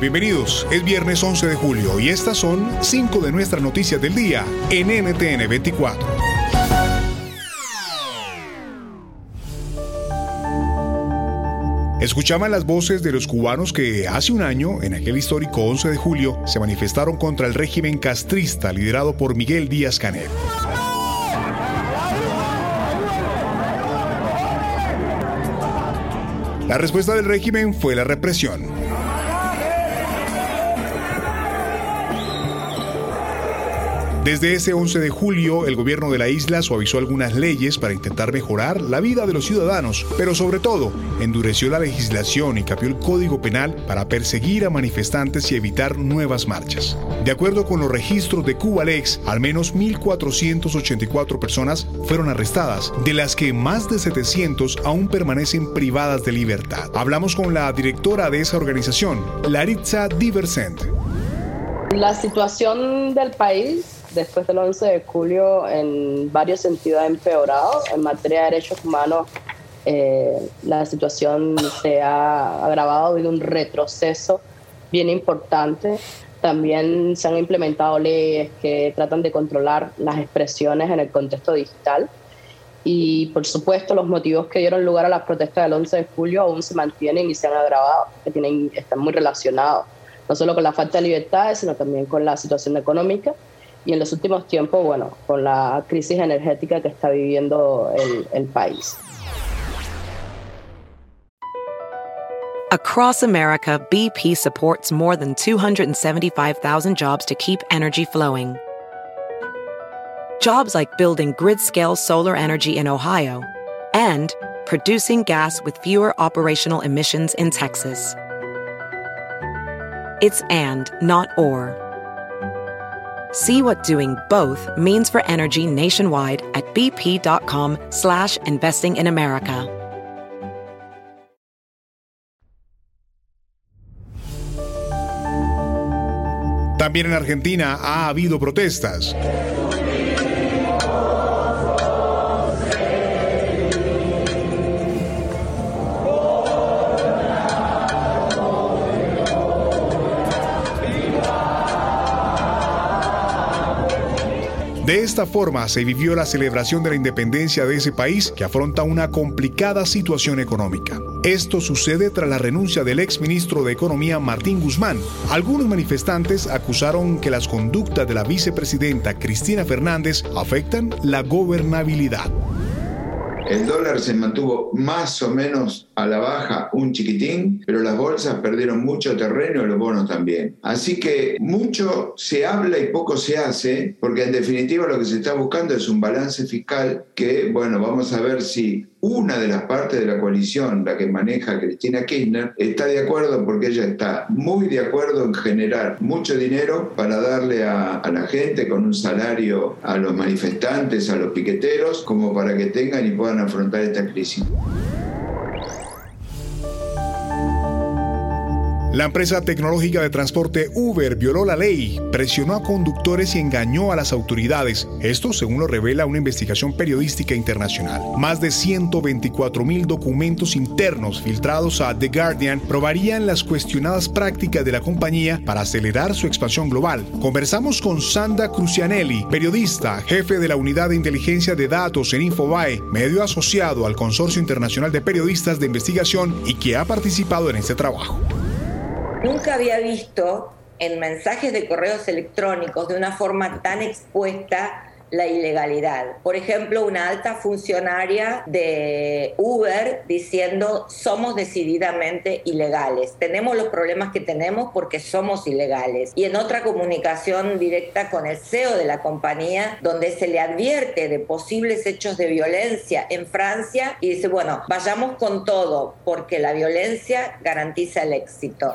bienvenidos. Es viernes 11 de julio y estas son cinco de nuestras noticias del día en NTN 24. Escuchaban las voces de los cubanos que hace un año, en aquel histórico 11 de julio, se manifestaron contra el régimen castrista liderado por Miguel Díaz Canel. La respuesta del régimen fue la represión. Desde ese 11 de julio, el gobierno de la isla suavizó algunas leyes para intentar mejorar la vida de los ciudadanos, pero sobre todo endureció la legislación y cambió el código penal para perseguir a manifestantes y evitar nuevas marchas. De acuerdo con los registros de Cubalex, al menos 1.484 personas fueron arrestadas, de las que más de 700 aún permanecen privadas de libertad. Hablamos con la directora de esa organización, Laritza Diversent. La situación del país después del 11 de julio en varios sentidos ha empeorado. En materia de derechos humanos, eh, la situación se ha agravado, ha habido un retroceso bien importante. También se han implementado leyes que tratan de controlar las expresiones en el contexto digital. Y por supuesto los motivos que dieron lugar a las protestas del 11 de julio aún se mantienen y se han agravado, que tienen, están muy relacionados no solo con la falta de libertades, sino también con la situación económica y en los últimos tiempos, bueno, con la crisis energética que está viviendo el, el país. Across America, BP supports more than 275,000 jobs to keep energy flowing. Jobs like building grid-scale solar energy in Ohio and producing gas with fewer operational emissions in Texas. It's and, not or. See what doing both means for energy nationwide at bp.com slash investing in America. También en Argentina ha habido protestas. De esta forma se vivió la celebración de la independencia de ese país que afronta una complicada situación económica. Esto sucede tras la renuncia del ex ministro de Economía Martín Guzmán. Algunos manifestantes acusaron que las conductas de la vicepresidenta Cristina Fernández afectan la gobernabilidad. El dólar se mantuvo más o menos a la baja un chiquitín, pero las bolsas perdieron mucho terreno y los bonos también. Así que mucho se habla y poco se hace, porque en definitiva lo que se está buscando es un balance fiscal que, bueno, vamos a ver si una de las partes de la coalición, la que maneja Cristina Kirchner, está de acuerdo porque ella está muy de acuerdo en generar mucho dinero para darle a, a, la gente con un salario a los manifestantes, a los piqueteros, como para que tengan y puedan afrontar esta crisis. La empresa tecnológica de transporte Uber violó la ley, presionó a conductores y engañó a las autoridades. Esto según lo revela una investigación periodística internacional. Más de 124 mil documentos internos filtrados a The Guardian probarían las cuestionadas prácticas de la compañía para acelerar su expansión global. Conversamos con Sanda Crucianelli, periodista, jefe de la unidad de inteligencia de datos en Infobae, medio asociado al Consorcio Internacional de Periodistas de Investigación y que ha participado en este trabajo. Nunca había visto en mensajes de correos electrónicos de una forma tan expuesta la ilegalidad. Por ejemplo, una alta funcionaria de Uber diciendo somos decididamente ilegales. Tenemos los problemas que tenemos porque somos ilegales. Y en otra comunicación directa con el CEO de la compañía, donde se le advierte de posibles hechos de violencia en Francia y dice, bueno, vayamos con todo porque la violencia garantiza el éxito.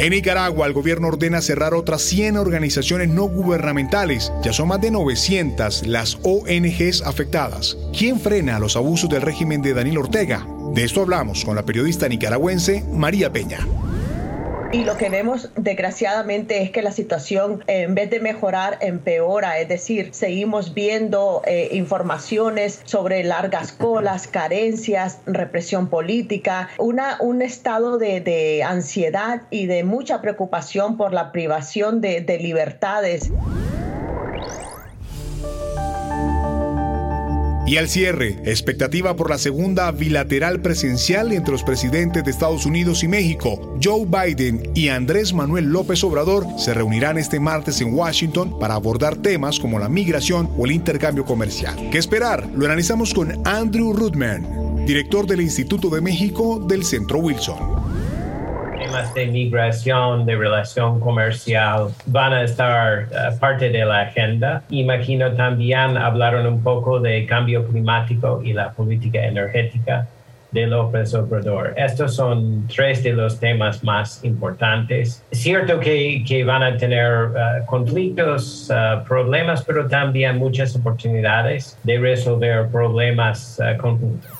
En Nicaragua, el gobierno ordena cerrar otras 100 organizaciones no gubernamentales. Ya son más de 900 las ONGs afectadas. ¿Quién frena los abusos del régimen de Daniel Ortega? De esto hablamos con la periodista nicaragüense María Peña. Y lo que vemos desgraciadamente es que la situación en vez de mejorar empeora, es decir, seguimos viendo eh, informaciones sobre largas colas, carencias, represión política, una, un estado de, de ansiedad y de mucha preocupación por la privación de, de libertades. Y al cierre, expectativa por la segunda bilateral presencial entre los presidentes de Estados Unidos y México. Joe Biden y Andrés Manuel López Obrador se reunirán este martes en Washington para abordar temas como la migración o el intercambio comercial. ¿Qué esperar? Lo analizamos con Andrew Rudman, director del Instituto de México del Centro Wilson temas de migración, de relación comercial, van a estar uh, parte de la agenda. Imagino también hablaron un poco de cambio climático y la política energética de López Obrador. Estos son tres de los temas más importantes. Es cierto que, que van a tener uh, conflictos, uh, problemas, pero también muchas oportunidades de resolver problemas conjuntos.